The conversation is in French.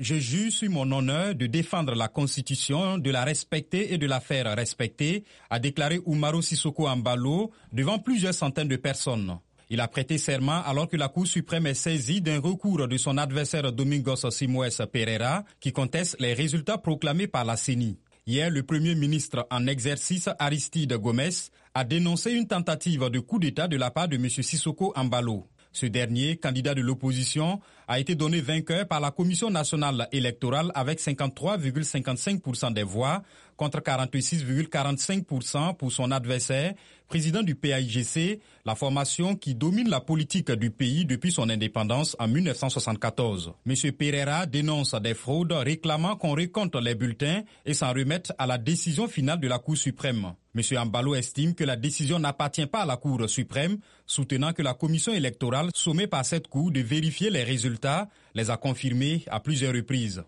Je jure sur mon honneur de défendre la Constitution, de la respecter et de la faire respecter, a déclaré Umaru Sissoko Ambalo devant plusieurs centaines de personnes. Il a prêté serment alors que la Cour suprême est saisie d'un recours de son adversaire Domingos Simoes Pereira qui conteste les résultats proclamés par la CENI. Hier, le Premier ministre en exercice Aristide Gomes a dénoncé une tentative de coup d'État de la part de M. Sissoko Ambalo. Ce dernier, candidat de l'opposition, a été donné vainqueur par la Commission nationale électorale avec 53,55% des voix contre 46,45% pour son adversaire, président du PAIGC, la formation qui domine la politique du pays depuis son indépendance en 1974. M. Pereira dénonce des fraudes réclamant qu'on récompte les bulletins et s'en remette à la décision finale de la Cour suprême. M. Ambalo estime que la décision n'appartient pas à la Cour suprême, soutenant que la commission électorale, sommée par cette Cour de vérifier les résultats, les a confirmés à plusieurs reprises.